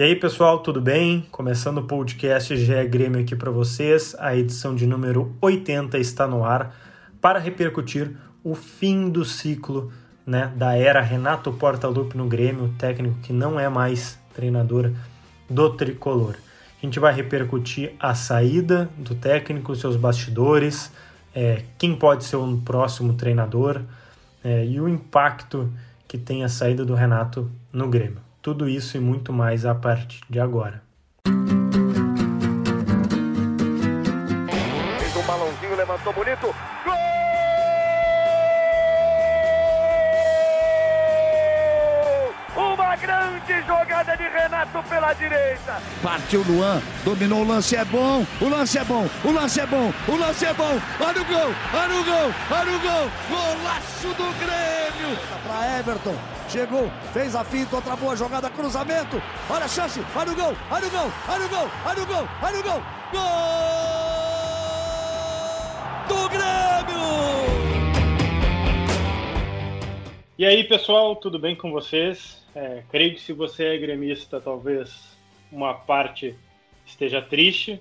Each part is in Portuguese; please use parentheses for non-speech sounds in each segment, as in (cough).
E aí, pessoal, tudo bem? Começando o podcast GE Grêmio aqui para vocês. A edição de número 80 está no ar para repercutir o fim do ciclo né, da era Renato Portaluppi no Grêmio, técnico que não é mais treinador do tricolor. A gente vai repercutir a saída do técnico, seus bastidores, é, quem pode ser o próximo treinador é, e o impacto que tem a saída do Renato no Grêmio. Tudo isso e muito mais a partir de agora. Fez um balãozinho, levantou bonito. Gol! Uma grande jogada de Renato pela direita. Partiu Luan, dominou o lance, é bom, o lance é bom, o lance é bom, o lance é bom. Olha o gol, olha o gol, olha o gol. Golaço do Grêmio. Para Everton, chegou, fez a finta, outra boa jogada, cruzamento. Olha a chance, olha o gol, olha o gol, olha o gol, olha o gol, olha o gol. Gol do Grêmio! E aí, pessoal, tudo bem com vocês? É, creio que se você é gremista, talvez uma parte esteja triste,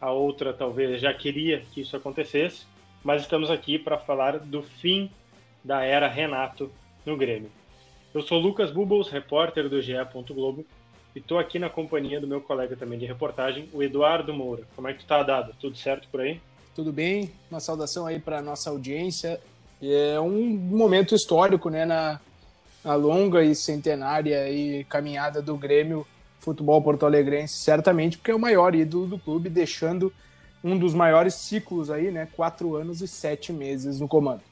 a outra talvez já queria que isso acontecesse, mas estamos aqui para falar do fim da era Renato no Grêmio. Eu sou Lucas Bubbles, repórter do GE. Globo, e estou aqui na companhia do meu colega também de reportagem, o Eduardo Moura. Como é que tu tá, Dado? Tudo certo por aí? Tudo bem? Uma saudação aí para nossa audiência. É um momento histórico, né, na, na longa e centenária e caminhada do Grêmio Futebol Porto Alegrense, certamente porque é o maior ídolo do clube, deixando um dos maiores ciclos aí, né, quatro anos e sete meses no comando.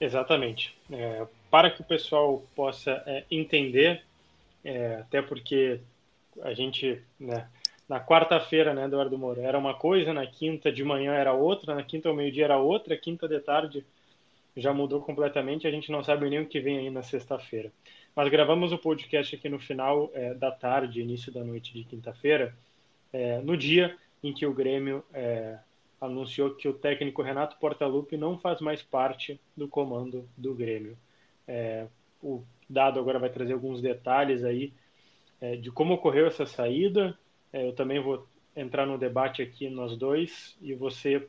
Exatamente. É, para que o pessoal possa é, entender, é, até porque a gente, né, na quarta-feira, né, Eduardo Moura, era uma coisa, na quinta de manhã era outra, na quinta ao meio-dia era outra, quinta de tarde já mudou completamente, a gente não sabe nem o que vem aí na sexta-feira. Mas gravamos o podcast aqui no final é, da tarde, início da noite de quinta-feira, é, no dia em que o Grêmio é, anunciou que o técnico Renato Portaluppi não faz mais parte do comando do Grêmio. É, o Dado agora vai trazer alguns detalhes aí é, de como ocorreu essa saída. É, eu também vou entrar no debate aqui nós dois e você,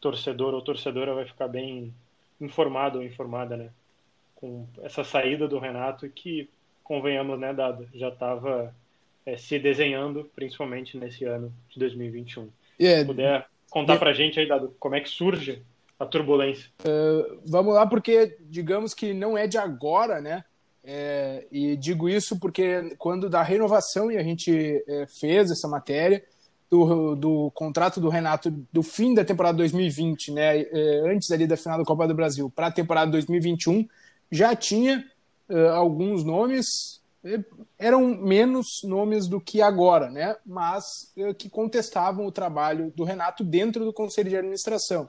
torcedor ou torcedora, vai ficar bem informado ou informada, né? Com essa saída do Renato que, convenhamos, né, Dado, já estava é, se desenhando, principalmente nesse ano de 2021. Yeah. Se puder contar para a gente aí, Dado, como é que surge a turbulência. Uh, vamos lá, porque digamos que não é de agora, né? É, e digo isso porque quando da renovação e a gente é, fez essa matéria do, do contrato do Renato do fim da temporada 2020, né, é, antes ali da final da Copa do Brasil, para a temporada 2021, já tinha uh, alguns nomes, eram menos nomes do que agora, né, mas que contestavam o trabalho do Renato dentro do Conselho de Administração.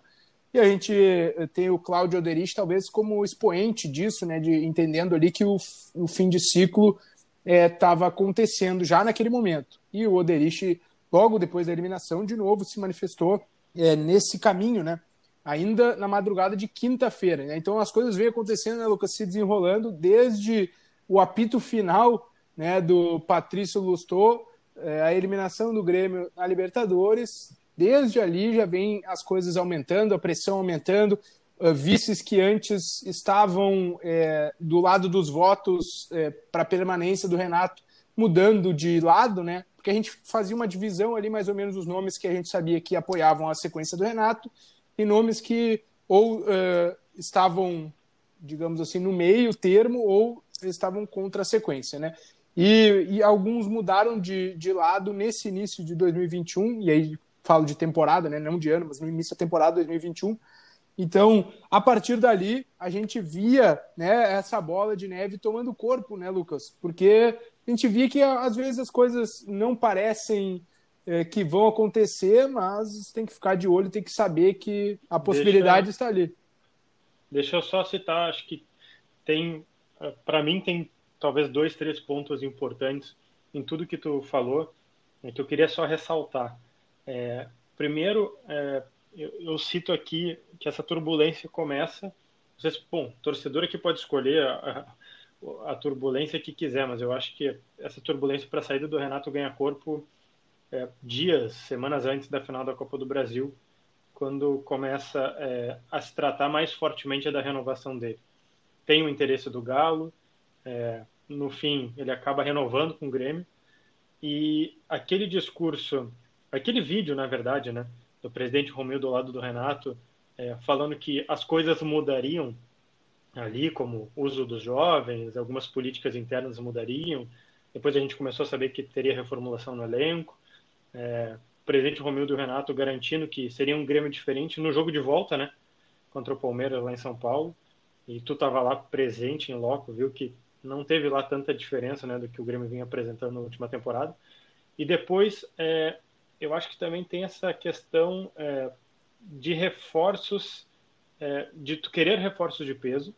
E a gente eh, tem o Cláudio Oderich talvez como expoente disso, né, de entendendo ali que o, o fim de ciclo estava eh, é, acontecendo já naquele momento. E o Oderich, logo depois da eliminação, de novo se manifestou é, nesse caminho, né, ainda na madrugada de quinta-feira. Né? Então as coisas vêm acontecendo, né, Lucas, se desenrolando desde o apito final né, do Patrício Lustô, é, a eliminação do Grêmio na Libertadores, Desde ali já vem as coisas aumentando, a pressão aumentando, uh, vices que antes estavam é, do lado dos votos é, para permanência do Renato mudando de lado, né? Porque a gente fazia uma divisão ali mais ou menos dos nomes que a gente sabia que apoiavam a sequência do Renato e nomes que ou uh, estavam, digamos assim, no meio termo ou estavam contra a sequência, né? E, e, alguns mudaram de, de lado nesse início de 2021, e aí falo de temporada, né, não de ano, mas no início da temporada 2021. Então, a partir dali, a gente via né, essa bola de neve tomando corpo, né, Lucas? Porque a gente via que às vezes as coisas não parecem é, que vão acontecer, mas tem que ficar de olho, tem que saber que a possibilidade deixa, está ali. Deixa eu só citar, acho que tem, para mim, tem talvez dois, três pontos importantes em tudo que tu falou, que eu queria só ressaltar. É, primeiro, é, eu, eu, cito aqui que essa turbulência começa. Vocês, bom, torcedor aqui pode escolher a, a, a turbulência que quiser, mas eu acho que essa turbulência para a saída do Renato ganha corpo é, dias, semanas antes da final da Copa do Brasil, quando começa é, a se tratar mais fortemente da renovação dele. Tem o interesse do Galo, é, no fim ele acaba renovando com o Grêmio, e aquele discurso, aquele vídeo, na verdade, né, do presidente Romildo do lado do Renato, é, falando que as coisas mudariam ali, como uso dos jovens, algumas políticas internas mudariam. Depois a gente começou a saber que teria reformulação no elenco. É, o presidente Romildo e o Renato garantindo que seria um Grêmio diferente no jogo de volta, né? Contra o Palmeiras lá em São Paulo. E tu estava lá presente em loco, viu que não teve lá tanta diferença né, do que o Grêmio vinha apresentando na última temporada. E depois, é, eu acho que também tem essa questão é, de reforços, é, de tu querer reforços de peso,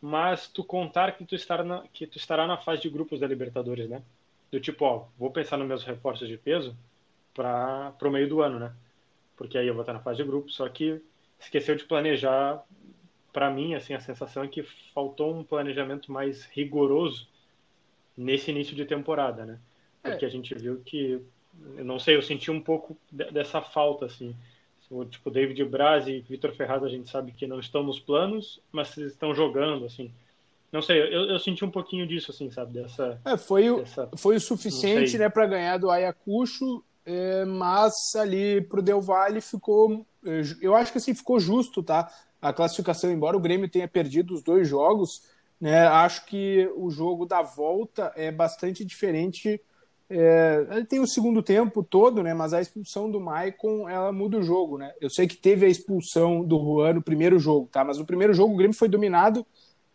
mas tu contar que tu, estará na, que tu estará na fase de grupos da Libertadores, né? Do tipo, ó, vou pensar nos meus reforços de peso para o meio do ano, né? Porque aí eu vou estar na fase de grupos, só que esqueceu de planejar. Para mim, assim, a sensação é que faltou um planejamento mais rigoroso nesse início de temporada, né? Porque é. a gente viu que, eu não sei, eu senti um pouco dessa falta, assim o tipo David Braz e Vitor Ferraz a gente sabe que não estão nos planos, mas estão jogando assim. Não sei, eu, eu senti um pouquinho disso assim, sabe, dessa. É, foi o, dessa, foi o suficiente, né, para ganhar do Ayacucho, é, mas ali pro Del Valle ficou, é, eu acho que assim ficou justo, tá? A classificação, embora o Grêmio tenha perdido os dois jogos, né, acho que o jogo da volta é bastante diferente é, ele tem o segundo tempo todo, né? Mas a expulsão do Maicon ela muda o jogo, né? Eu sei que teve a expulsão do Juan no primeiro jogo, tá? Mas no primeiro jogo o Grêmio foi dominado,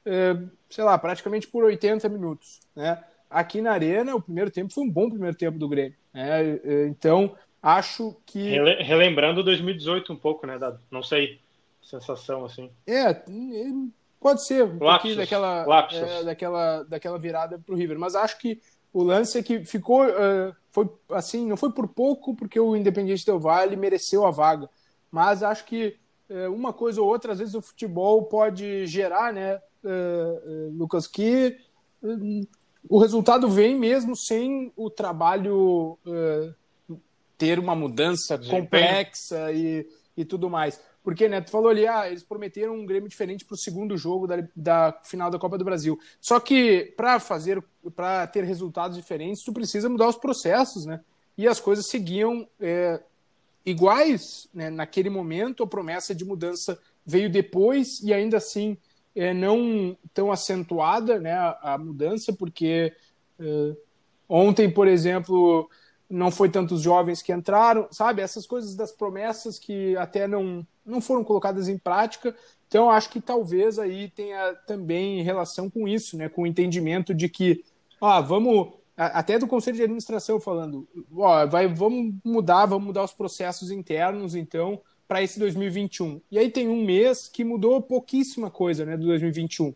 é, sei lá, praticamente por 80 minutos, né? Aqui na Arena, o primeiro tempo foi um bom primeiro tempo do Grêmio, né? É, então, acho que. Relembrando 2018 um pouco, né, Dado? Não sei, sensação assim. É, pode ser um pouquinho daquela, é, daquela, daquela virada pro River, mas acho que o lance é que ficou, uh, foi assim, não foi por pouco, porque o Independiente Del Valle mereceu a vaga, mas acho que uh, uma coisa ou outra, às vezes o futebol pode gerar, né, uh, Lucas, que o resultado vem mesmo sem o trabalho ter uma mudança complexa e, e tudo mais. Porque, né, tu falou ali, ah, eles prometeram um Grêmio diferente para o segundo jogo da, da final da Copa do Brasil. Só que para fazer, para ter resultados diferentes, tu precisa mudar os processos, né? E as coisas seguiam é, iguais, né? Naquele momento, a promessa de mudança veio depois e ainda assim é, não tão acentuada, né? A, a mudança, porque é, ontem, por exemplo, não foi tantos jovens que entraram, sabe? Essas coisas das promessas que até não, não foram colocadas em prática. Então, acho que talvez aí tenha também relação com isso, né? Com o entendimento de que, ó, vamos. Até do Conselho de Administração falando, ó, vai, vamos mudar, vamos mudar os processos internos, então, para esse 2021. E aí tem um mês que mudou pouquíssima coisa, né, do 2021.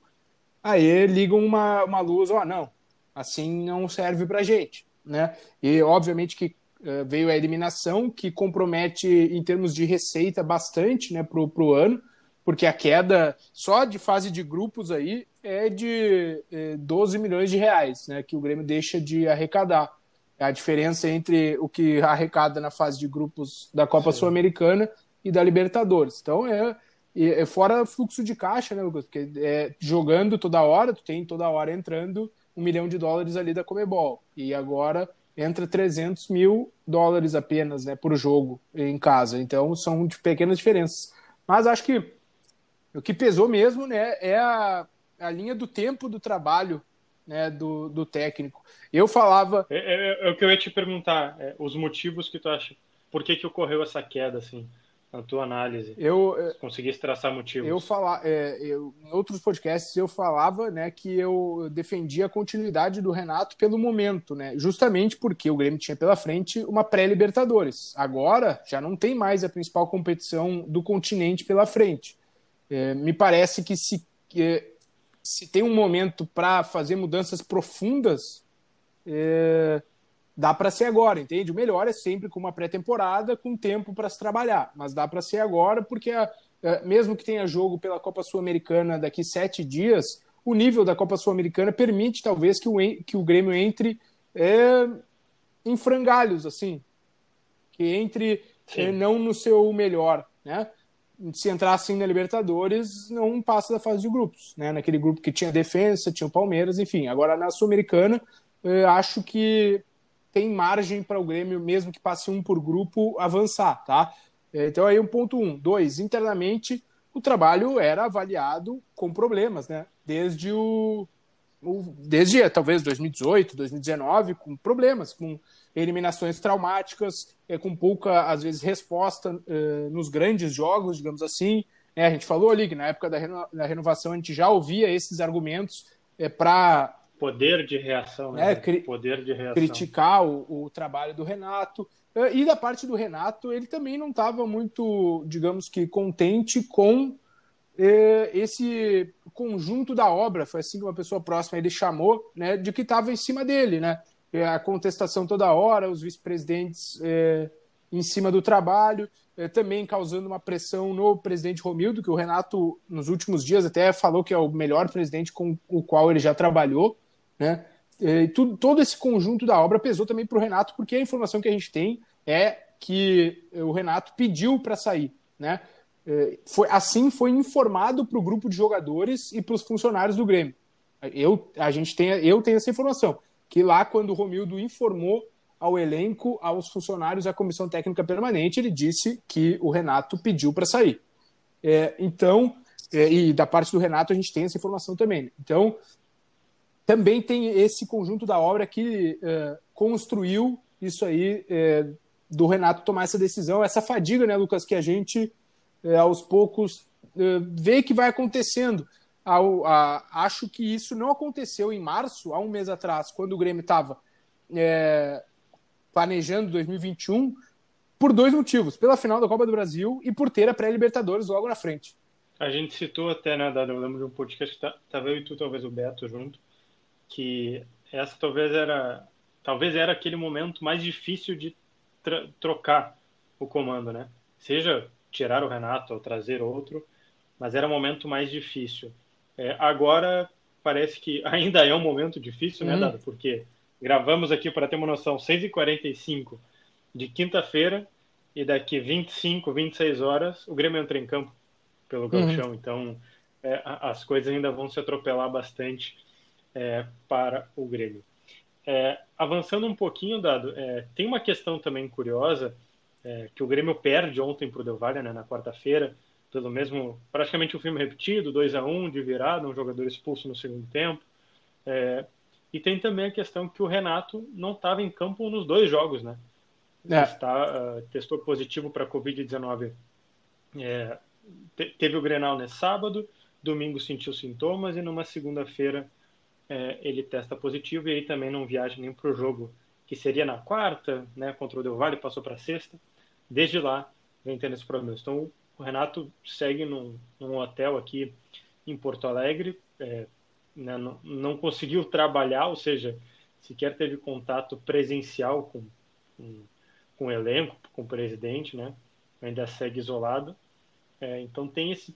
Aí ligam uma, uma luz, ó, não, assim não serve para gente né? E obviamente que uh, veio a eliminação, que compromete em termos de receita bastante, né, para o ano, porque a queda só de fase de grupos aí é de eh, 12 milhões de reais, né, que o Grêmio deixa de arrecadar. É a diferença entre o que arrecada na fase de grupos da Copa Sul-Americana e da Libertadores. Então é, é fora fluxo de caixa, né, Lucas? Porque é, jogando toda hora, tu tem toda hora entrando um milhão de dólares ali da Comebol. E agora entra 300 mil dólares apenas né, por jogo em casa. Então são de pequenas diferenças. Mas acho que o que pesou mesmo né, é a, a linha do tempo do trabalho né, do, do técnico. Eu falava. É, é, é, o que eu ia te perguntar, é, os motivos que tu acha. Por que, que ocorreu essa queda assim? Na tua análise? Eu é, conseguisse traçar motivos. Eu falar, é, eu, em outros podcasts eu falava, né, que eu defendia a continuidade do Renato pelo momento, né, justamente porque o Grêmio tinha pela frente uma pré-Libertadores. Agora já não tem mais a principal competição do continente pela frente. É, me parece que se se tem um momento para fazer mudanças profundas, é, dá para ser agora, entende? O melhor é sempre com uma pré-temporada, com tempo para se trabalhar, mas dá para ser agora porque a, a, mesmo que tenha jogo pela Copa Sul-Americana daqui sete dias, o nível da Copa Sul-Americana permite talvez que o, que o Grêmio entre é, em frangalhos, assim, que entre é, não no seu melhor, né? Se entrar assim na Libertadores, não passa da fase de grupos, né? Naquele grupo que tinha defesa, tinha o Palmeiras, enfim. Agora na Sul-Americana, é, acho que tem margem para o Grêmio, mesmo que passe um por grupo, avançar, tá? É, então aí um ponto um. Dois, internamente, o trabalho era avaliado com problemas, né? Desde o, o desde talvez 2018, 2019, com problemas, com eliminações traumáticas, é, com pouca, às vezes, resposta é, nos grandes jogos, digamos assim. É, a gente falou ali que na época da, reno, da renovação a gente já ouvia esses argumentos é, para poder de reação, né? É, poder de reação. criticar o, o, trabalho do Renato. É, e da parte do Renato, ele também não estava muito, digamos que, contente com é, esse conjunto da obra, foi assim que uma pessoa próxima ele chamou, né, de que estava em cima dele, né? É, a contestação toda hora, os vice-presidentes é, em cima do trabalho, é, também causando uma pressão no presidente Romildo, que o Renato, nos últimos dias, até falou que é o melhor presidente com o qual ele já trabalhou. Né? E tudo, todo esse conjunto da obra pesou também para o Renato, porque a informação que a gente tem é que o Renato pediu para sair. Né? É, foi, assim foi informado para o grupo de jogadores e para os funcionários do Grêmio. Eu, a gente tem, eu tenho essa informação, que lá quando o Romildo informou ao elenco, aos funcionários da comissão técnica permanente, ele disse que o Renato pediu para sair. É, então, é, e da parte do Renato a gente tem essa informação também. Então, também tem esse conjunto da obra que é, construiu isso aí é, do Renato tomar essa decisão, essa fadiga, né, Lucas, que a gente é, aos poucos vê que vai acontecendo. A, acho que isso não aconteceu em março, há um mês atrás, quando o Grêmio estava planejando 2021, por dois motivos: pela final da Copa do Brasil e por ter a pré-Libertadores logo na frente. A gente citou até, né, Dado, eu lembro de um podcast que estava tá, eu e tu, talvez o Beto junto, que essa talvez era talvez era aquele momento mais difícil de trocar o comando, né? Seja tirar o Renato ou trazer outro, mas era o momento mais difícil. É, agora parece que (laughs) ainda é um momento difícil, né, uhum. Dado? Porque gravamos aqui para ter uma noção 6h45 de quinta-feira e daqui 25, 26 horas o Grêmio entra em campo pelo uhum. Gauchão. Uhum. Então é, as coisas ainda vão se atropelar bastante é, para o Grêmio. É, avançando um pouquinho, Dado, é, tem uma questão também curiosa é, que o Grêmio perde ontem para o Del Valle, né, na quarta-feira, pelo mesmo, praticamente o um filme repetido, 2 a 1 de virada, um jogador expulso no segundo tempo. É, e tem também a questão que o Renato não estava em campo nos dois jogos, né? É. Está, uh, testou positivo para a Covid-19. É, te, teve o Grenal nesse sábado, domingo sentiu sintomas e numa segunda-feira é, ele testa positivo e aí também não viaja nem para o jogo que seria na quarta, né, contra o Del Valle, passou para sexta. Desde lá vem tendo esse problema. Então o Renato segue num, num hotel aqui em Porto Alegre, é, né, não, não, conseguiu trabalhar, ou seja, sequer teve contato presencial com, com, com o elenco, com o presidente, né? Ainda segue isolado. É, então tem esse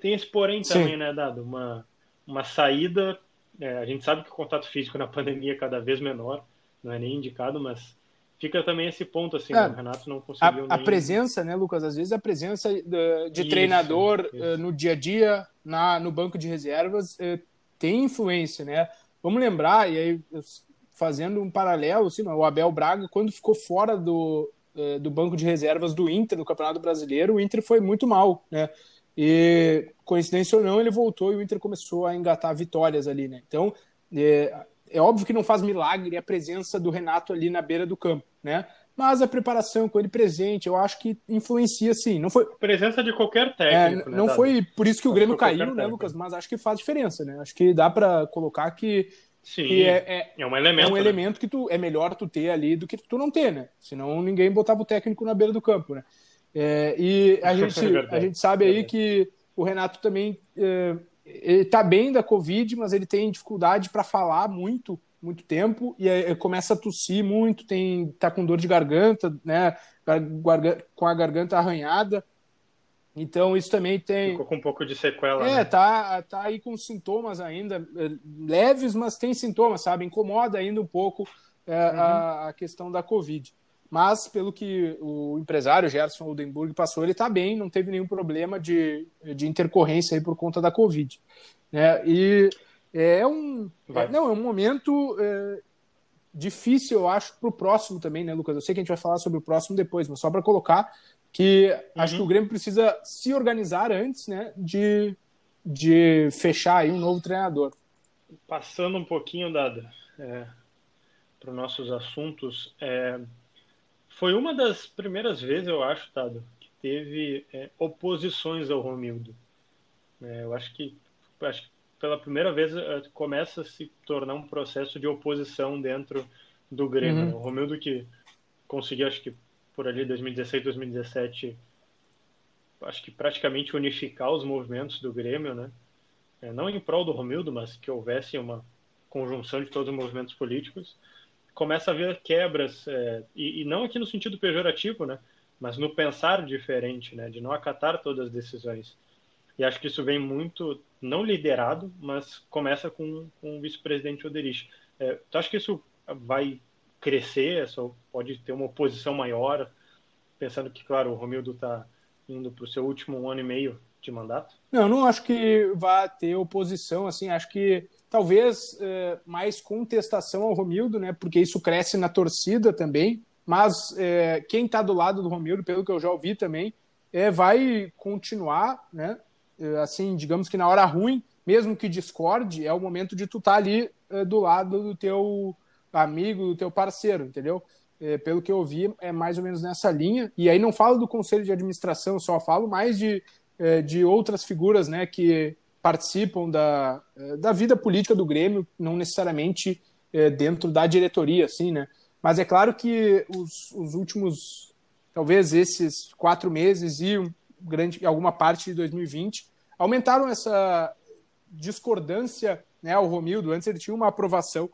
tem esse porém Sim. também, né, dado uma uma saída é, a gente sabe que o contato físico na (laughs) pandemia é cada vez menor, não é nem indicado, mas fica também esse ponto assim, é, o Renato não conseguiu. A, nem... a, presença, né, Lucas? Às vezes a presença de, de isso, treinador isso. Uh, no dia a dia, na, no banco de reservas, uh, tem influência, né? Vamos lembrar, e aí fazendo um paralelo, assim, o Abel Braga, quando ficou fora do, do banco de reservas do Inter no Campeonato Brasileiro, o Inter foi muito mal, né? E, coincidência ou não, ele voltou e o Inter começou a engatar vitórias ali, né? Então, é, é óbvio que não faz milagre a presença do Renato ali na beira do campo, né? Mas a preparação com ele presente, eu acho que influencia sim. Não foi presença de qualquer técnico. É, não né, foi por isso que o Grêmio caiu, né, Lucas? Mas acho que faz diferença, né? Acho que dá para colocar que, sim, que é, é, é, um elemento, é um né? elemento que tu é melhor tu ter ali do que tu não ter, né? Senão ninguém botava o técnico na beira do campo, né? É, e a gente, a gente sabe aí que o Renato também é, ele tá bem da Covid, mas ele tem dificuldade para falar muito, muito tempo e aí começa a tossir muito, tem tá com dor de garganta, né, com a garganta arranhada. Então isso também tem. Ficou com um pouco de sequela. É, né? tá, tá aí com sintomas ainda eh, leves, mas tem sintomas, sabe? Incomoda ainda um pouco é, uhum. a, a, questão da Covid. Mas, pelo que o empresário Gerson Oldenburg passou, ele está bem, não teve nenhum problema de, de intercorrência aí por conta da Covid. Né? E é um, é, não, é um momento é, difícil, eu acho, para o próximo também, né, Lucas? Eu sei que a gente vai falar sobre o próximo depois, mas só para colocar que uhum. acho que o Grêmio precisa se organizar antes né, de, de fechar aí um novo treinador. Passando um pouquinho, Dado, é, para os nossos assuntos, é, foi uma das primeiras vezes, eu acho, Dado, que teve é, oposições ao Romildo. É, eu acho que, acho que pela primeira vez é, começa a se tornar um processo de oposição dentro do Grêmio. Uhum. O Romildo que conseguiu, acho que por ali 2016, 2017, acho que praticamente unificar os movimentos do Grêmio, né? É, não em prol do Romildo, mas que houvesse uma conjunção de todos os movimentos políticos, começa a haver quebras, é, e, e, não aqui no sentido pejorativo, né? Mas no pensar diferente, né? De não acatar todas as decisões. E acho que isso vem muito, não liderado, mas começa com, com o vice-presidente Oderich. É, tu acha que isso vai crescer, só pode ter uma oposição maior, pensando que, claro, o Romildo está indo para o seu último ano e meio de mandato? Não, não acho que vá ter oposição, assim, acho que talvez é, mais contestação ao Romildo, né, porque isso cresce na torcida também, mas é, quem está do lado do Romildo, pelo que eu já ouvi também, é, vai continuar, né, assim, digamos que na hora ruim, mesmo que discorde, é o momento de tu estar tá ali do lado do teu amigo, do teu parceiro, entendeu? Pelo que eu vi, é mais ou menos nessa linha. E aí não falo do conselho de administração, só falo mais de, de outras figuras né, que participam da, é, da vida política do Grêmio, não necessariamente é, dentro da diretoria, assim, né? Mas é claro que os, os últimos, talvez esses quatro meses e grande, alguma parte de 2020, aumentaram essa discordância né, ao Romildo. Antes ele tinha uma aprovação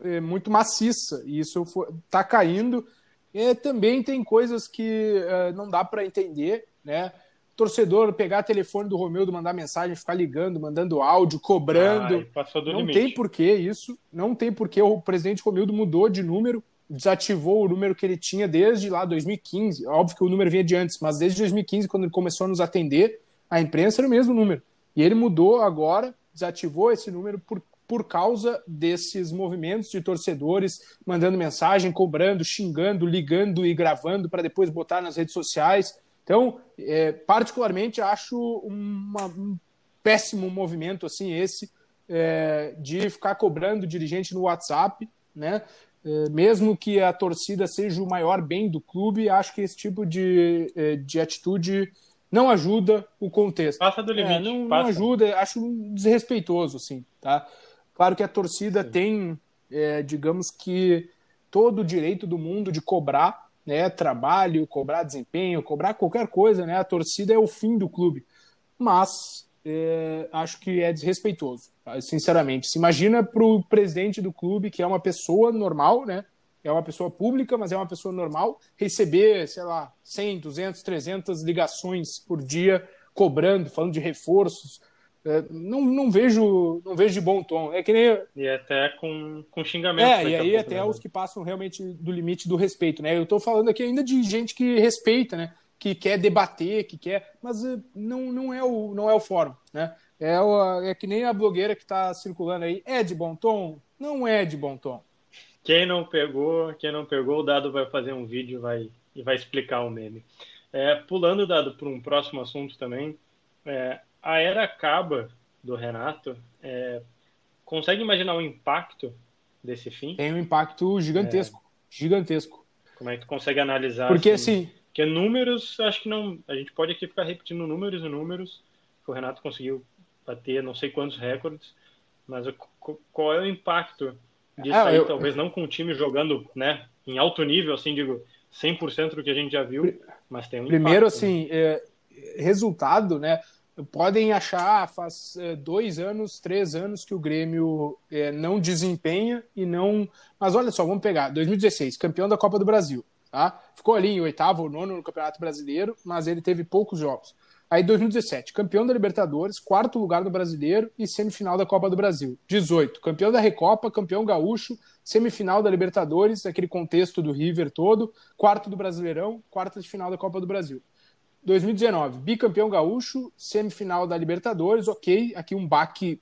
é, muito maciça e isso está caindo. E também tem coisas que não dá para entender, né? Torcedor pegar telefone do Romildo, mandar mensagem, ficar ligando, mandando áudio, cobrando. Ai, não limite. tem porquê isso. Não tem porquê o presidente Romildo mudou de número, desativou o número que ele tinha desde lá 2015. Óbvio que o número vinha de antes, mas desde 2015, quando ele começou a nos atender, a imprensa era o mesmo número. E ele mudou agora, desativou esse número por por causa desses movimentos de torcedores mandando mensagem, cobrando, xingando, ligando e gravando para depois botar nas redes sociais. Então, é, particularmente, acho uma, um péssimo movimento assim esse é, de ficar cobrando dirigente no WhatsApp, né? É, mesmo que a torcida seja o maior bem do clube, acho que esse tipo de, é, de atitude não ajuda o contexto. Passa do limite. É, não, passa. não ajuda, acho desrespeitoso, assim, tá? Claro que a torcida Sim. tem, é, digamos que, todo o direito do mundo de cobrar né, trabalho, cobrar desempenho, cobrar qualquer coisa, né? A torcida é o fim do clube. Mas é, acho que é desrespeitoso, sinceramente. Se imagina para o presidente do clube, que é uma pessoa normal, né? É uma pessoa pública, mas é uma pessoa normal, receber, sei lá, 100, 200, 300 ligações por dia cobrando, falando de reforços, é, não, não vejo não vejo de bom tom. É que nem. E até com, com xingamento. É, e aí até os que passam realmente do limite do respeito, né? Eu estou falando aqui ainda de gente que respeita, né? Que quer debater, que quer. Mas é, não, não, é, o, não é o fórum, né? É, o, é que nem a blogueira que está circulando aí. É de bom tom? Não é de bom tom. Quem não pegou, quem não pegou, o Dado vai fazer um vídeo vai, e vai explicar o meme. É, pulando, Dado, para um próximo assunto também. É, a era acaba do Renato, é, consegue imaginar o impacto desse fim? Tem um impacto gigantesco, é. gigantesco. Como é que tu consegue analisar? Porque assim, assim, porque números, acho que não, a gente pode aqui ficar repetindo números e números que o Renato conseguiu bater não sei quantos recordes, mas qual é o impacto disso ah, aí, eu... talvez não com o time jogando, né, em alto nível, assim, digo, 100% do que a gente já viu, mas tem um Primeiro, impacto, assim, né? é, resultado, né, podem achar faz é, dois anos, três anos que o Grêmio é, não desempenha e não. Mas olha só, vamos pegar 2016, campeão da Copa do Brasil, tá? Ficou ali em oitavo ou nono no Campeonato Brasileiro, mas ele teve poucos jogos. Aí 2017, campeão da Libertadores, quarto lugar do Brasileiro e semifinal da Copa do Brasil. 18, campeão da Recopa, campeão gaúcho, semifinal da Libertadores, aquele contexto do River todo, quarto do Brasileirão, quarta de final da Copa do Brasil. 2019, bicampeão gaúcho, semifinal da Libertadores, ok, aqui um baque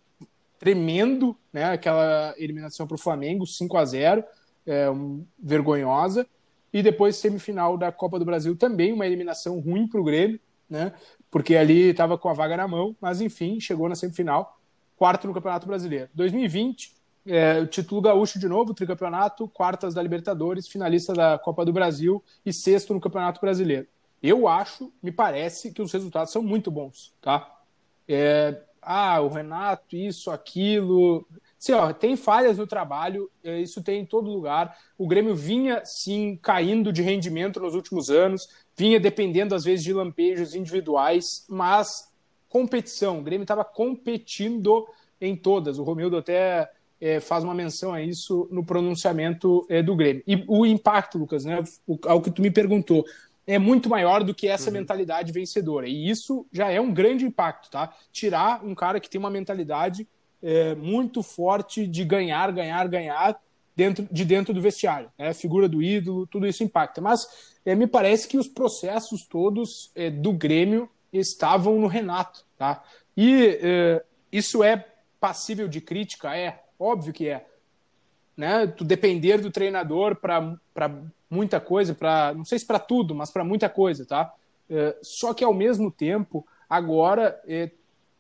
tremendo, né? Aquela eliminação para o Flamengo, 5 a 0 é, um, vergonhosa. E depois semifinal da Copa do Brasil também, uma eliminação ruim para o Grêmio, né? porque ali estava com a vaga na mão, mas enfim, chegou na semifinal, quarto no Campeonato Brasileiro. 2020, é, título gaúcho de novo, tricampeonato, quartas da Libertadores, finalista da Copa do Brasil e sexto no Campeonato Brasileiro. Eu acho, me parece que os resultados são muito bons, tá? É, ah, o Renato, isso, aquilo. Sim, ó, tem falhas no trabalho, é, isso tem em todo lugar. O Grêmio vinha, sim, caindo de rendimento nos últimos anos, vinha dependendo, às vezes, de lampejos individuais, mas competição. O Grêmio estava competindo em todas. O Romildo até é, faz uma menção a isso no pronunciamento é, do Grêmio. E o impacto, Lucas, né, ao que tu me perguntou, é muito maior do que essa uhum. mentalidade vencedora. E isso já é um grande impacto, tá? Tirar um cara que tem uma mentalidade é, muito forte de ganhar, ganhar, ganhar dentro, de dentro do vestiário. Né? Figura do ídolo, tudo isso impacta. Mas é, me parece que os processos todos é, do Grêmio estavam no Renato. Tá? E é, isso é passível de crítica? É, óbvio que é. Né? Tu depender do treinador para muita coisa, para não sei se para tudo, mas para muita coisa, tá? É, só que ao mesmo tempo, agora é,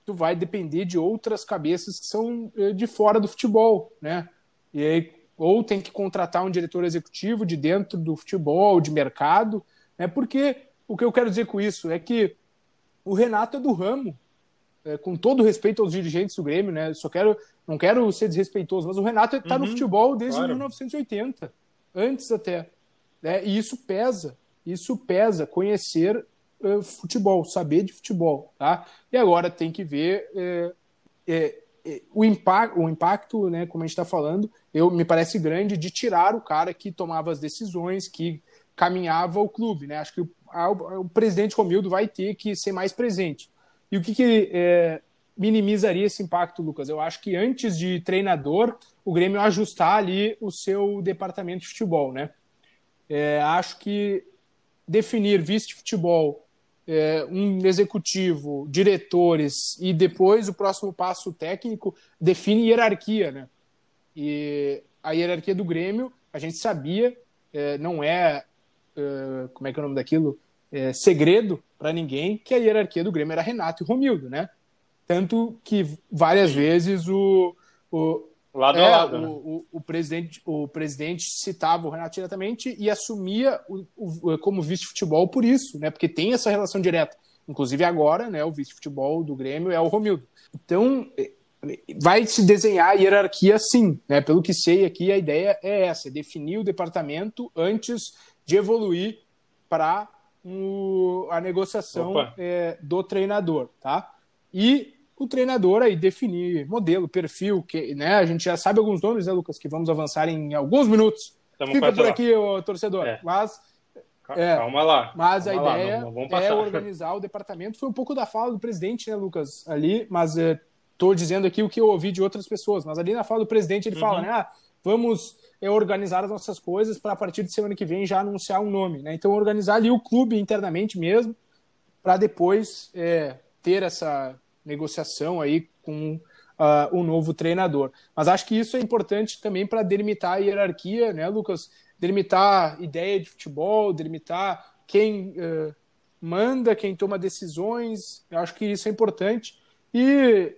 tu vai depender de outras cabeças que são é, de fora do futebol, né? E aí ou tem que contratar um diretor executivo de dentro do futebol, de mercado, né? porque o que eu quero dizer com isso é que o Renato é do ramo, é, com todo respeito aos dirigentes do Grêmio, né? Só quero, não quero ser desrespeitoso, mas o Renato está uhum, no futebol desde claro. 1980, antes até. Né? E isso pesa, isso pesa, conhecer uh, futebol, saber de futebol, tá? E agora tem que ver é, é, o, impacto, o impacto, né, como a gente está falando, eu me parece grande de tirar o cara que tomava as decisões, que caminhava o clube, né? Acho que o, a, o presidente Romildo vai ter que ser mais presente. E o que, que minimizaria esse impacto, Lucas? Eu acho que antes de treinador, o Grêmio ajustar ali o seu departamento de futebol, né? É, acho que definir vice-futebol é, um executivo, diretores e depois o próximo passo técnico define hierarquia, né? E a hierarquia do Grêmio, a gente sabia, é, não é, é, como é que é o nome daquilo? É, segredo para ninguém que a hierarquia do Grêmio era Renato e Romildo, né? Tanto que várias vezes o, o Lado é, a lado. O, né? o, o, presidente, o presidente citava o Renato diretamente e assumia o, o como vice-futebol por isso, né? Porque tem essa relação direta. Inclusive agora, né? O vice-futebol do Grêmio é o Romildo. Então, é, vai se desenhar a hierarquia sim, né? Pelo que sei aqui, a ideia é essa: é definir o departamento antes de evoluir para a negociação é, do treinador, tá? E o treinador aí definir modelo, perfil, que, né? A gente já sabe alguns nomes, né, Lucas, que vamos avançar em alguns minutos. Fica por lá. aqui, o torcedor. É. Mas é, calma lá. Mas calma a ideia lá, não, não é organizar o departamento. Foi um pouco da fala do presidente, né, Lucas, ali, mas estou é, dizendo aqui o que eu ouvi de outras pessoas. Mas ali na fala do presidente ele uhum. fala, né? Ah, vamos é, organizar as nossas coisas para a partir de semana que vem já anunciar um nome, né? Então organizar ali o clube internamente mesmo, para depois é, ter essa negociação aí com uh, o novo treinador. Mas acho que isso é importante também para delimitar a hierarquia, né, Lucas? Delimitar ideia de futebol, delimitar quem uh, manda, quem toma decisões. Eu acho que isso é importante. E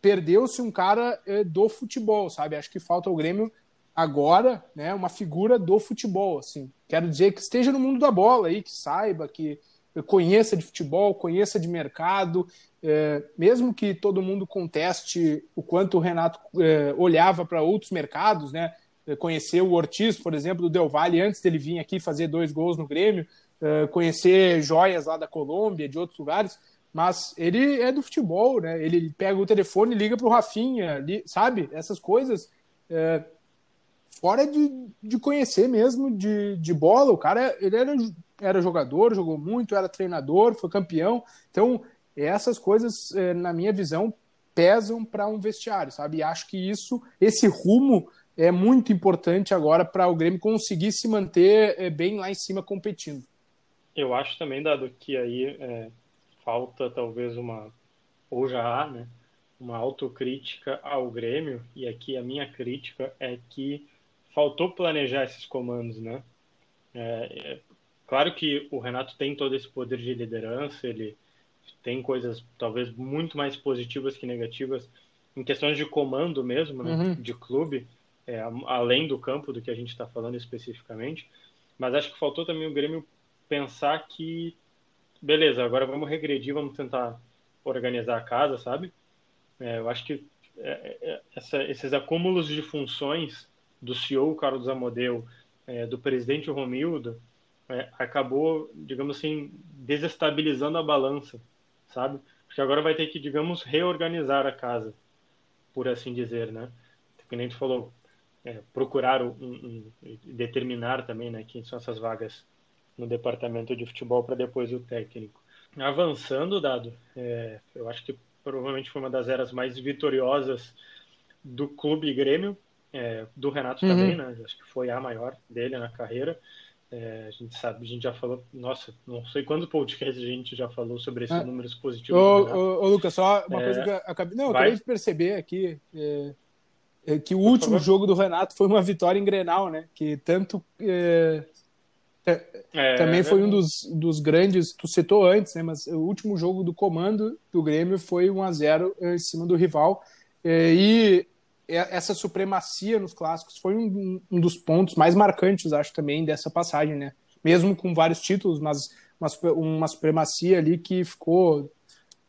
perdeu-se um cara uh, do futebol, sabe? Acho que falta o Grêmio agora, né, uma figura do futebol, assim. Quero dizer que esteja no mundo da bola aí, que saiba, que conheça de futebol, conheça de mercado, é, mesmo que todo mundo conteste o quanto o Renato é, olhava para outros mercados, né? É, conhecer o Ortiz, por exemplo, do Del Valle, antes dele vir aqui fazer dois gols no Grêmio, é, conhecer joias lá da Colômbia, de outros lugares, mas ele é do futebol, né? Ele pega o telefone liga para o Rafinha, sabe? Essas coisas. Fora de, de conhecer mesmo de, de bola, o cara ele era, era jogador, jogou muito, era treinador, foi campeão. Então, Essas coisas, é, na minha visão, pesam para um vestiário, sabe? E acho que isso, esse rumo é muito importante agora para o Grêmio conseguir se manter é, bem lá em cima competindo. Eu acho também, Dado, que aí é, falta talvez uma, ou já há, né, uma autocrítica ao Grêmio, e aqui a minha crítica é que faltou planejar esses comandos, né? É, é, claro que o Renato tem todo esse poder de liderança, ele tem coisas talvez muito mais positivas que negativas em questões de comando mesmo, né, uhum. de clube, é, além do campo do que a gente está falando especificamente. Mas acho que faltou também o Grêmio pensar que, beleza, agora vamos regredir, vamos tentar organizar a casa, sabe? É, eu acho que é, é, essa, esses acúmulos de funções do CEO Carlos Amodeu, é, do presidente Romildo, é, acabou, digamos assim, desestabilizando a balança, sabe? Porque agora vai ter que, digamos, reorganizar a casa, por assim dizer, né? Que nem tu falou, é, procurar um, um, determinar também, né, quem são essas vagas no departamento de futebol para depois o técnico. Avançando, dado, é, eu acho que provavelmente foi uma das eras mais vitoriosas do clube Grêmio, é, do Renato uhum. também, né? Acho que foi a maior dele na carreira. É, a gente sabe, a gente já falou, nossa, não sei quantos podcasts a gente já falou sobre esses ah. números positivos. Ô, ô, ô, Lucas, só uma é, coisa que eu acabei, não, eu acabei de perceber aqui, é, é que o Por último favor. jogo do Renato foi uma vitória em Grenal, né? Que tanto é, também foi um dos, dos grandes, tu citou antes, né? Mas o último jogo do comando do Grêmio foi 1 a 0 em cima do rival. e essa supremacia nos clássicos foi um, um, dos pontos mais marcantes, acho, também dessa passagem, né? Mesmo com vários títulos, mas uma, uma supremacia ali que ficou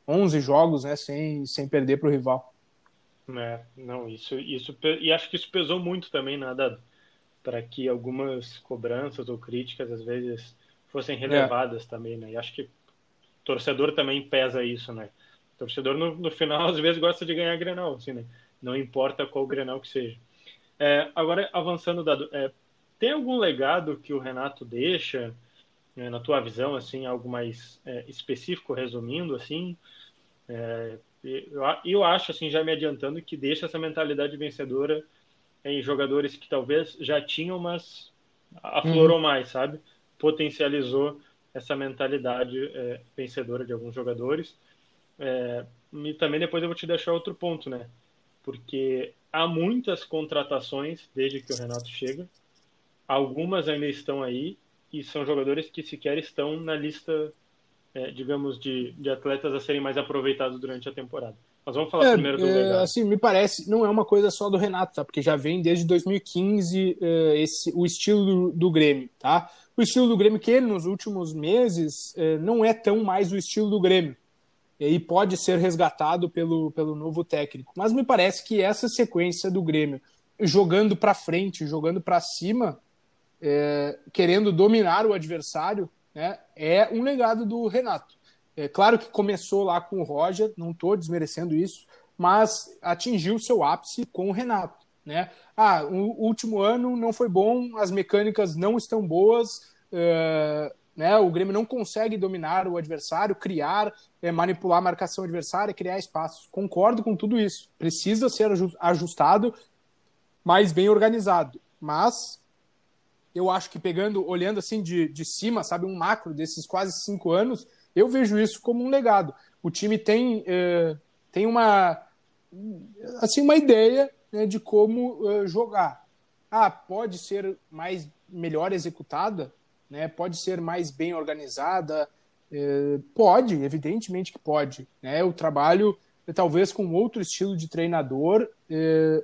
11 jogos, né, sem, sem perder para o rival. É, não, isso, isso, e acho que isso pesou muito também, nada né, para que algumas cobranças ou críticas às vezes fossem relevadas é. também, né? E acho que torcedor também pesa isso, né? Torcedor no, no final às vezes gosta de ganhar Grenal, assim, né? Não importa qual Grenal que seja. É, agora, avançando, Dado, é, tem algum legado que o Renato deixa, é, na tua visão, assim, algo mais é, específico, resumindo, assim? É, eu, eu acho, assim, já me adiantando, que deixa essa mentalidade vencedora em jogadores que talvez já tinham, mas aflorou uhum. mais, sabe? Potencializou essa mentalidade é, vencedora de alguns jogadores. É, e também depois eu vou te deixar outro ponto, né? Porque há muitas contratações desde que o Renato chega. Algumas ainda estão aí e são jogadores que sequer estão na lista, é, digamos, de, de atletas a serem mais aproveitados durante a temporada. Mas vamos falar é, primeiro do é, Assim, me parece, não é uma coisa só do Renato, tá? Porque já vem desde 2015 é, esse, o estilo do, do, Grêmio, tá? O estilo do Grêmio que nos últimos meses é, não é tão mais o estilo do Grêmio e pode ser resgatado pelo, pelo novo técnico. Mas me parece que essa sequência do Grêmio jogando para frente, jogando para cima, é, querendo dominar o adversário, né, é um legado do Renato. É claro que começou lá com o Roger, não estou desmerecendo isso, mas atingiu seu ápice com o Renato. Né? Ah, o último ano não foi bom, as mecânicas não estão boas, é, né? O Grêmio não consegue dominar o adversário, criar, é, manipular a marcação adversária, criar espaços. Concordo com tudo isso. Precisa ser ajustado, mais bem organizado. Mas eu acho que pegando, olhando assim de, de cima, sabe, um macro desses quase cinco anos, eu vejo isso como um legado. O time tem, é, tem uma, assim, uma ideia né, de como é, jogar. Ah, pode ser mais melhor executada? Né? Pode ser mais bem organizada? É, pode, evidentemente que pode. Né? O trabalho, talvez com outro estilo de treinador, é,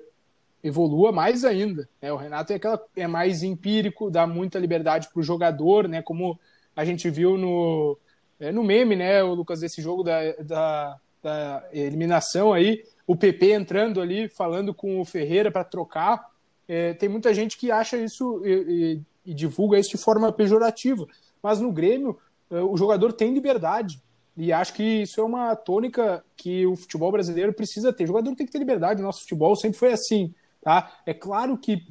evolua mais ainda. Né? O Renato é, aquela, é mais empírico, dá muita liberdade para o jogador, né? como a gente viu no, é, no meme, né, o Lucas, desse jogo da, da, da eliminação aí, o PP entrando ali, falando com o Ferreira para trocar. É, tem muita gente que acha isso e, e divulga isso de forma pejorativa. Mas no Grêmio, eh, o jogador tem liberdade. E acho que isso é uma tônica que o futebol brasileiro precisa ter. O jogador tem que ter liberdade. O nosso futebol sempre foi assim. Tá? É claro que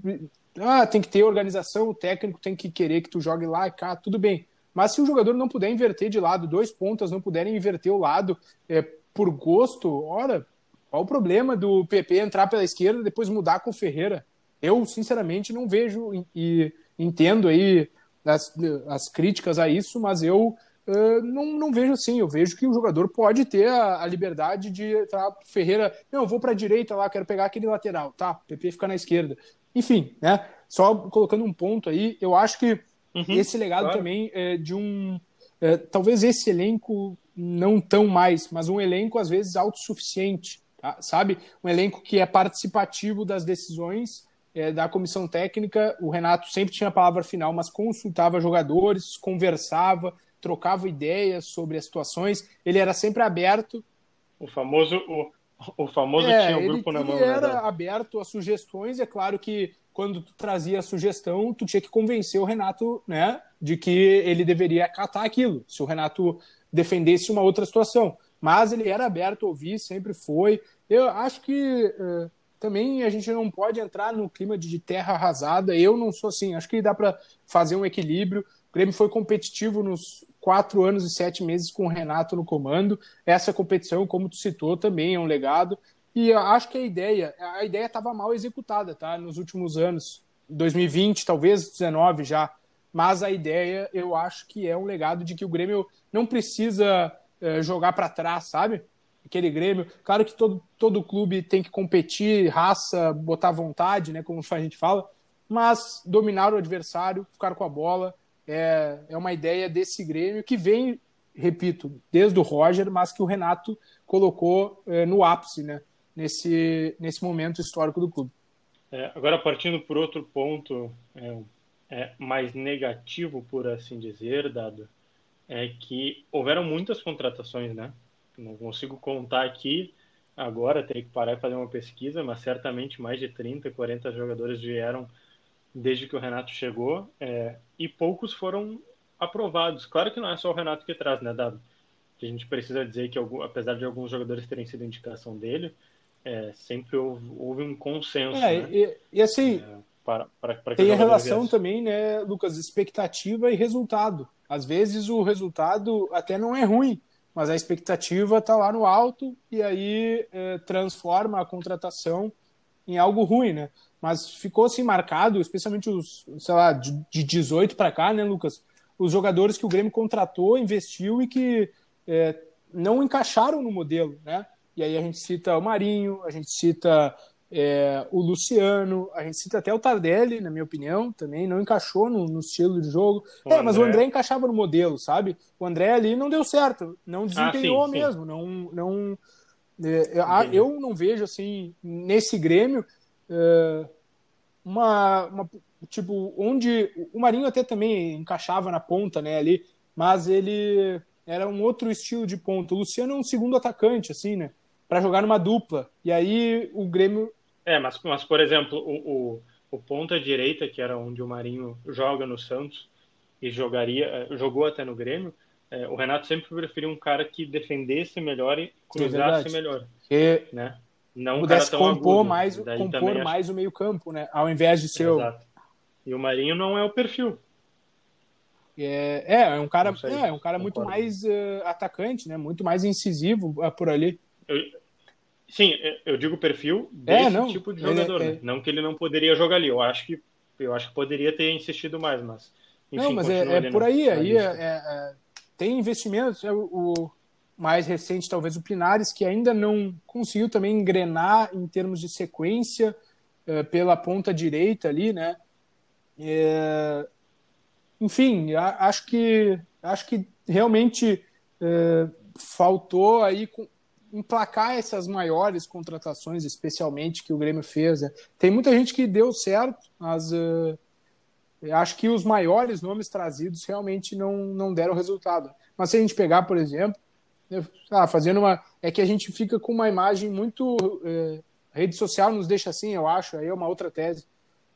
ah, tem que ter organização, o técnico tem que querer que tu jogue lá e cá, tudo bem. Mas se o jogador não puder inverter de lado, dois pontas não puderem inverter o lado é, por gosto, ora, qual o problema do PP entrar pela esquerda e depois mudar com o Ferreira? Eu, sinceramente, não vejo e entendo aí as, as críticas a isso, mas eu uh, não, não vejo assim. Eu vejo que o jogador pode ter a, a liberdade de entrar Ferreira, não, eu vou para a direita lá, quero pegar aquele lateral, tá? PP fica na esquerda. Enfim, né? Só colocando um ponto aí, eu acho que uhum, esse legado claro. também é de um. É, talvez esse elenco não tão mais, mas um elenco às vezes autossuficiente, tá? sabe? Um elenco que é participativo das decisões é, da comissão técnica. O Renato sempre tinha a palavra final, mas consultava jogadores, conversava, trocava ideias sobre as situações. Ele era sempre aberto. O famoso, o, o famoso é, tinha o grupo na mão. Ele era né? aberto a sugestões. É claro que quando tu trazia a sugestão, tu tinha que convencer o Renato, né, de que ele deveria acatar aquilo. Se o Renato defendesse uma outra situação, mas ele era aberto a ouvir, sempre foi. Eu acho que uh, também a gente não pode entrar no clima de terra arrasada. Eu não sou assim. Acho que dá para fazer um equilíbrio. O Grêmio foi competitivo nos quatro anos e sete meses com o Renato no comando. Essa competição, como tu citou, também é um legado. E acho que a ideia, a ideia estava mal executada, tá? Nos últimos anos, 2020, talvez 19 já. Mas a ideia, eu acho que é um legado de que o Grêmio não precisa é, jogar para trás, sabe? Aquele Grêmio. Claro que todo, todo clube tem que competir, raça, botar vontade, né? Como a gente fala. Mas dominar o adversário, ficar com a bola, é, é uma ideia desse Grêmio que vem, repito, desde o Roger, mas que o Renato colocou é, no ápice, né? nesse, nesse momento histórico do clube. É, agora, partindo por outro ponto é, é, mais negativo, por assim dizer, dado, é que houveram muitas contratações, né? Não consigo contar aqui agora, teria que parar e fazer uma pesquisa, mas certamente mais de 30, 40 jogadores vieram desde que o Renato chegou é, e poucos foram aprovados. Claro que não é só o Renato que traz, né, Dado? A gente precisa dizer que, apesar de alguns jogadores terem sido indicação dele, é, sempre houve, houve, um consenso. É, né? e, e, assim, é, para, para, para tem a relação viesse. também, né, Lucas, expectativa e resultado. Às vezes o resultado até não é ruim, mas a expectativa está lá no alto e aí é, transforma a contratação em algo ruim, né? Mas ficou assim marcado, especialmente os, sei lá, de, de 18 para cá, né, Lucas? Os jogadores que o Grêmio contratou, investiu e que é, não encaixaram no modelo, né? E aí a gente cita o Marinho, a gente cita é, o Luciano, a gente cita até o Tardelli, na minha opinião, também não encaixou no, no estilo de jogo. O é, André. mas o André encaixava no modelo, sabe? O André ali não deu certo, não desempenhou ah, sim, mesmo, sim. não, não é, eu não vejo assim nesse Grêmio é, uma, uma, tipo onde o Marinho até também encaixava na ponta, né, ali, mas ele era um outro estilo de ponta. O Luciano é um segundo atacante, assim, né? para jogar numa dupla. E aí o Grêmio. É, mas, mas por exemplo, o, o, o ponta direita, que era onde o Marinho joga no Santos e jogaria, eh, jogou até no Grêmio, é, o Renato sempre preferiu um cara que defendesse melhor e cruzasse melhor. Que né? Não pudesse um compor agudo. mais, compor mais acho... o meio-campo, né? Ao invés de ser. Exato. E o Marinho não é o perfil. É, é, é um cara, é, é um cara muito mais uh, atacante, né? Muito mais incisivo uh, por ali. Eu, sim, eu digo perfil é, desse é, tipo de jogador, é, né? Não que ele não poderia jogar ali. Eu acho que eu acho que poderia ter insistido mais, mas. Enfim, não, mas é, é por aí. aí é, tem investimentos. O mais recente, talvez, o Pinares, que ainda não conseguiu também engrenar em termos de sequência pela ponta direita ali, né? enfim, acho que acho que realmente faltou aí emplacar essas maiores contratações, especialmente que o Grêmio fez. Né? Tem muita gente que deu certo, mas uh, acho que os maiores nomes trazidos realmente não, não deram resultado. Mas se a gente pegar, por exemplo, ah, fazendo uma. É que a gente fica com uma imagem muito. Uh, rede social nos deixa assim, eu acho, aí é uma outra tese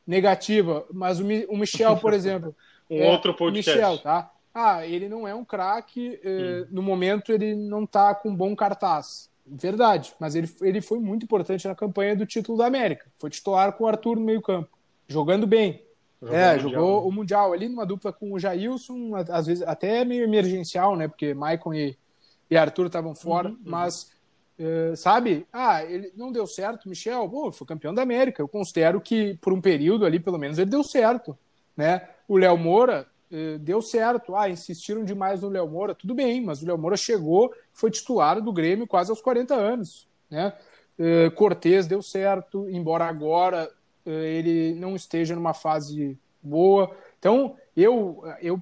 negativa. Mas o, o Michel, por (laughs) exemplo. um é, outro podcast. Michel, tá? Ah, ele não é um craque, eh, no momento ele não está com bom cartaz. Verdade, mas ele, ele foi muito importante na campanha do título da América. Foi titular com o Arthur no meio-campo, jogando bem. Jogou é, o jogou o Mundial ali numa dupla com o Jailson, às vezes até meio emergencial, né? Porque Maicon e, e Arthur estavam fora, uhum, uhum. mas uh, sabe? Ah, ele não deu certo, Michel, pô, foi campeão da América. Eu considero que por um período ali, pelo menos, ele deu certo, né? O Léo Moura deu certo. Ah, insistiram demais no Léo Moura, tudo bem, mas o Léo Moura chegou, foi titular do Grêmio quase aos 40 anos, né? Uh, Cortez deu certo, embora agora ele não esteja numa fase boa. Então, eu, eu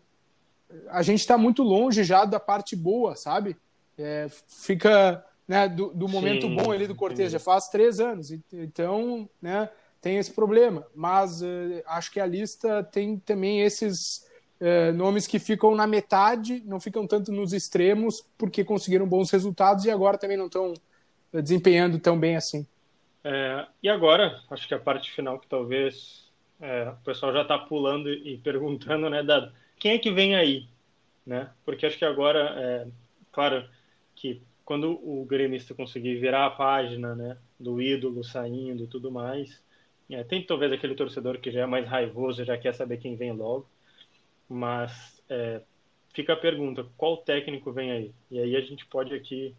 a gente está muito longe já da parte boa, sabe? É, fica né, do, do momento sim, bom ali do Cortez, já faz três anos. Então, né, tem esse problema. Mas uh, acho que a lista tem também esses uh, nomes que ficam na metade, não ficam tanto nos extremos, porque conseguiram bons resultados e agora também não estão desempenhando tão bem assim. É, e agora, acho que a parte final que talvez é, o pessoal já está pulando e (laughs) perguntando, né, Dado, quem é que vem aí? Né? Porque acho que agora, é, claro, que quando o gremista conseguir virar a página né, do ídolo saindo e tudo mais, é, tem talvez aquele torcedor que já é mais raivoso, já quer saber quem vem logo, mas é, fica a pergunta, qual técnico vem aí? E aí a gente pode aqui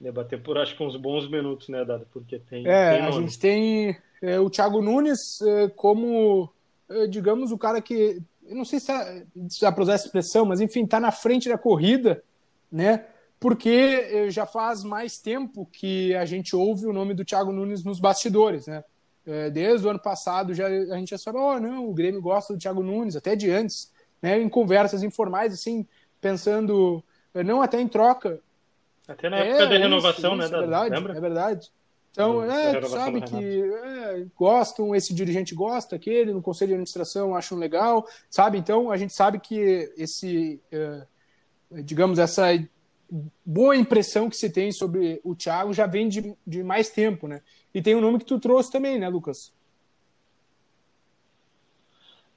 debater por acho que uns bons minutos, né, Dado? Porque tem. É, tem a gente tem é, o Thiago Nunes é, como, é, digamos, o cara que. Eu não sei se, é, dá para usar essa expressão, mas enfim, está na frente da corrida, né? Porque é, já faz mais tempo que a gente ouve o nome do Thiago Nunes nos bastidores, né? Desde o ano passado já, a gente já sabe, oh, não, o Grêmio gosta do Thiago Nunes, até de antes, né? Em conversas informais, assim, pensando, não até em troca, até na é, época da renovação, isso, né? Isso, é verdade, lembra? é verdade. Então, é, tu sabe que é, gostam, esse dirigente gosta, aquele no conselho de administração acham legal, sabe? Então, a gente sabe que esse, é, digamos, essa boa impressão que se tem sobre o Thiago já vem de, de mais tempo, né? E tem um nome que tu trouxe também, né, Lucas?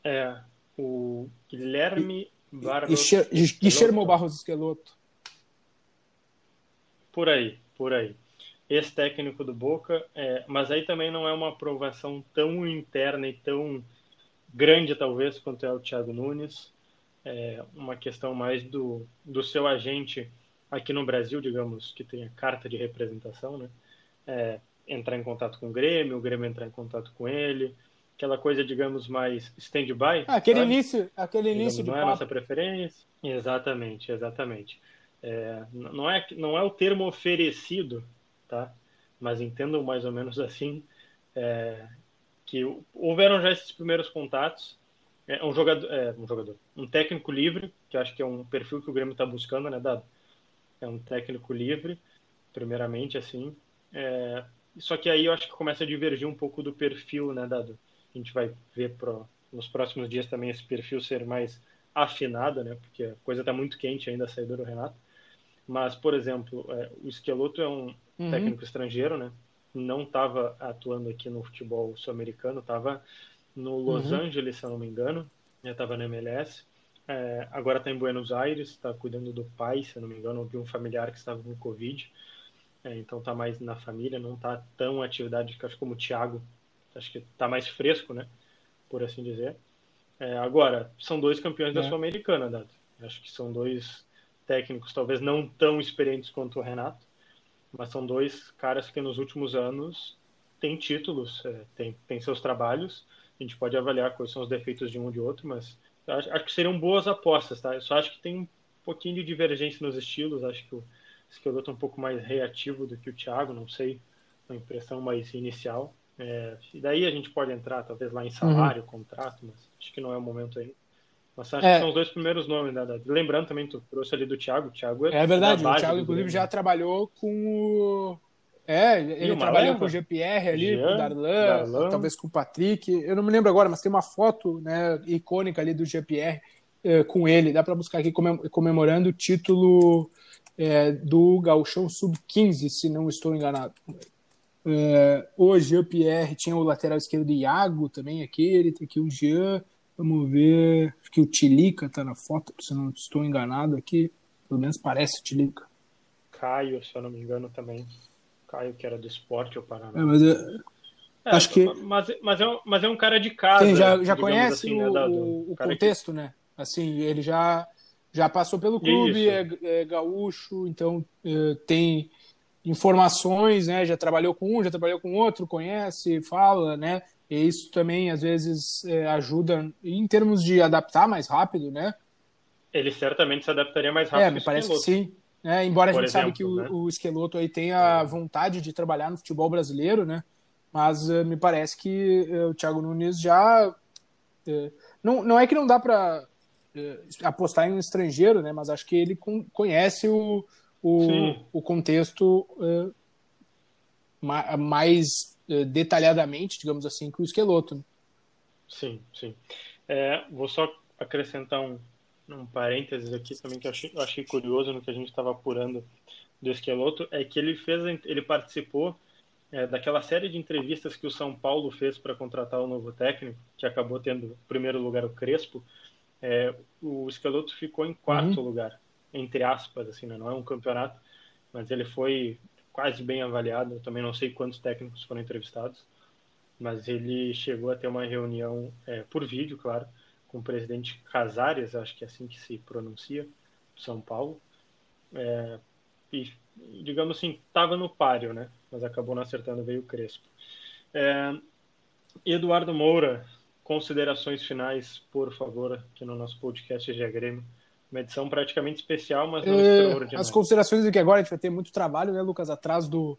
É, o Guilherme Barros. Guilherme Barros Esqueloto. Por aí, por aí. Esse técnico do Boca, é, mas aí também não é uma aprovação tão interna e tão grande, talvez, quanto é o Thiago Nunes. É uma questão mais do, do seu agente aqui no Brasil, digamos, que tem a carta de representação, né? É, entrar em contato com o Grêmio, o Grêmio entrar em contato com ele, aquela coisa, digamos, mais stand-by. Ah, aquele sabe? início, aquele digamos, início Não é a nossa preferência. Exatamente, exatamente. É, não, é, não é o termo oferecido, tá? mas entendam mais ou menos (laughs) assim, é, que houveram já esses primeiros contatos. É um jogador, é, um jogador, um técnico livre, que acho que é um perfil que o Grêmio está buscando, né, Dado? É um técnico livre, primeiramente, assim. É, só que aí eu acho que começa a divergir um pouco do perfil, né, Dado? A gente vai ver pro, nos próximos dias também esse perfil ser mais afinado, né? Porque a coisa está muito quente ainda a saída do Renato. Mas, por exemplo, é, o Esqueloto é um uhum. técnico estrangeiro, né? Não estava atuando aqui no futebol sul-americano, estava no Los uhum. Angeles, se eu não me engano, estava na MLS. É, agora está em Buenos Aires, está cuidando do pai, se eu não me engano, de um familiar que estava com Covid. É, então está mais na família, não está tão atividade, acho como o Thiago, acho que está mais fresco, né? Por assim dizer. É, agora, são dois campeões da é. Sul-Americana, Dado. Acho que são dois técnicos, talvez não tão experientes quanto o Renato, mas são dois caras que nos últimos anos têm títulos, é, têm, têm seus trabalhos. A gente pode avaliar quais são os defeitos de um ou de outro, mas acho, acho, que seriam boas apostas, tá? Eu só acho que tem um pouquinho de divergência nos estilos. Acho que o Esqueloto é um pouco mais reativo do que o Thiago, não sei, uma impressão mais inicial. É, e daí a gente pode entrar, talvez, lá em salário, uhum. contrato, mas acho que não é o momento ainda. Mas acho é. que são os dois primeiros nomes, né? Lembrando também, tu trouxe ali do Thiago. O Thiago é, é verdade, o Thiago, inclusive, já trabalhou com o. É, ele trabalhou com o GPR ali, Jean, com o Darlan, Darlan, talvez com o Patrick. Eu não me lembro agora, mas tem uma foto né, icônica ali do GPR eh, com ele. Dá para buscar aqui comemorando o título eh, do Gauchão Sub-15, se não estou enganado. Eh, o Jean-Pierre tinha o lateral esquerdo Iago também, aquele, tem aqui o Jean, Vamos ver. Acho que o Tilica tá na foto, se não estou enganado aqui. Pelo menos parece o Tilica. Caio, se eu não me engano, também. Caio, que era do esporte, o Paraná. É, mas é, É, Acho que... mas, mas, é um, mas é um cara de casa. Sim, já, já conhece assim, o, né, o contexto, que... né? Assim, ele já, já passou pelo clube, é, é, gaúcho, então é, tem informações, né? Já trabalhou com um, já trabalhou com outro, conhece, fala, né? E isso também às vezes é, ajuda em termos de adaptar mais rápido, né? Ele certamente se adaptaria mais rápido. É, me parece que sim. É, embora Por a gente exemplo, sabe que o, né? o Esqueloto aí tenha vontade de trabalhar no futebol brasileiro, né? Mas uh, me parece que uh, o Thiago Nunes já uh, não, não é que não dá para apostar em um estrangeiro, né? Mas acho que ele conhece o, o, o contexto mais detalhadamente, digamos assim, que o Esqueloto. Né? Sim, sim. É, vou só acrescentar um, um parênteses aqui também que eu achei, eu achei curioso no que a gente estava apurando do Esqueloto, é que ele fez, ele participou é, daquela série de entrevistas que o São Paulo fez para contratar o novo técnico, que acabou tendo em primeiro lugar o Crespo, é, o Esqueloto ficou em quarto uhum. lugar, entre aspas, assim, né? não é um campeonato, mas ele foi quase bem avaliado. Eu também não sei quantos técnicos foram entrevistados, mas ele chegou a ter uma reunião é, por vídeo, claro, com o presidente Casares, acho que é assim que se pronuncia, São Paulo, é, e digamos assim, estava no páreo, né? Mas acabou não acertando, veio o Crespo. É, Eduardo Moura, considerações finais, por favor, aqui no nosso podcast GE Grêmio. Uma edição praticamente especial, mas não é, extraordinária. As considerações é que agora a gente vai ter muito trabalho, né, Lucas, atrás do,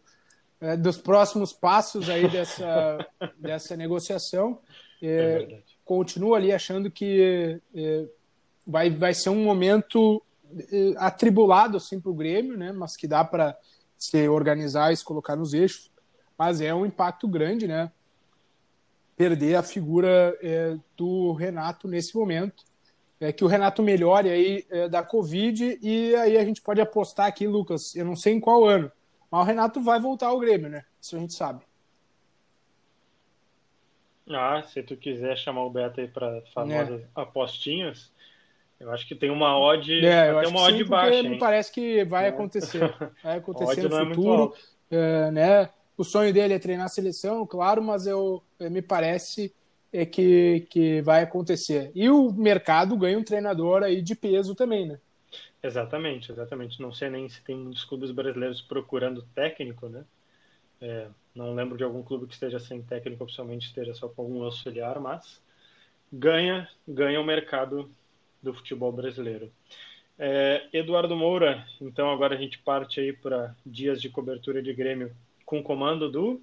é, dos próximos passos aí dessa, (laughs) dessa negociação. É, é. Continuo ali achando que é, vai, vai ser um momento eh, atribulado assim para o Grêmio, né? Mas que dá para se organizar e se colocar nos eixos. Mas é um impacto grande, né? Perder a figura é, do Renato nesse momento. É que o Renato melhore aí é, da Covid e aí a gente pode apostar aqui, Lucas. Eu não sei em qual ano, mas o Renato vai voltar ao Grêmio, né? Isso a gente sabe. Ah, se tu quiser chamar o Beto aí para famosas é. apostinhas, eu acho que tem uma odd, é, tem uma odd sim, baixa. Me parece que vai é. acontecer. Vai (laughs) acontecer no é futuro. É né? O sonho dele é treinar a seleção, claro, mas eu, me parece é que, que vai acontecer. E o mercado ganha um treinador aí de peso também, né? Exatamente, exatamente. Não sei nem se tem muitos clubes brasileiros procurando técnico, né? É, não lembro de algum clube que esteja sem técnico, oficialmente esteja só com algum auxiliar, mas ganha, ganha o mercado do futebol brasileiro. É, Eduardo Moura, então agora a gente parte aí para dias de cobertura de Grêmio com comando do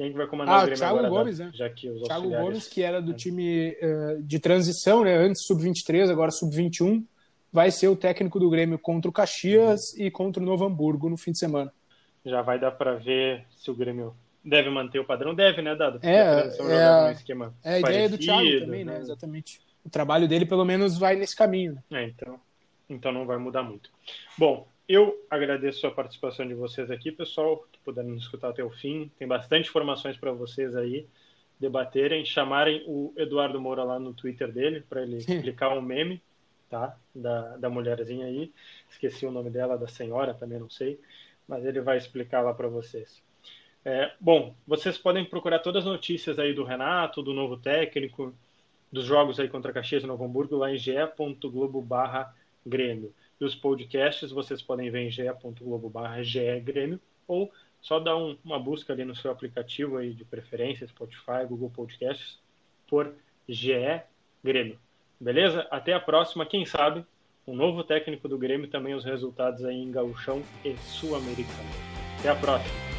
quem vai comandar ah, o Grêmio Thiago agora? Gomes, né? Já que os Thiago Gomes, que era do é. time uh, de transição, né? Antes sub-23, agora sub-21, vai ser o técnico do Grêmio contra o Caxias uhum. e contra o Novo Hamburgo no fim de semana. Já vai dar para ver se o Grêmio deve manter o padrão, deve, né, dado? É, é, um esquema é a ideia do Thiago também, né? né? Exatamente o trabalho dele pelo menos vai nesse caminho. Né? É, então, então não vai mudar muito. Bom, eu agradeço a participação de vocês aqui, pessoal, que puderam nos escutar até o fim. Tem bastante informações para vocês aí debaterem, chamarem o Eduardo Moura lá no Twitter dele para ele explicar um meme, tá? Da, da mulherzinha aí. Esqueci o nome dela, da senhora, também não sei, mas ele vai explicar lá para vocês. É, bom, vocês podem procurar todas as notícias aí do Renato, do novo técnico, dos jogos aí contra Caxias e Novo Hamburgo lá em ge.globo barra Grêmio. E os podcasts vocês podem ver em ge.globo barra Grêmio ou só dar um, uma busca ali no seu aplicativo aí de preferência, Spotify, Google Podcasts, por GE Grêmio. Beleza? Até a próxima. Quem sabe um novo técnico do Grêmio também os resultados aí em Gauchão e Sul-Americano. Até a próxima.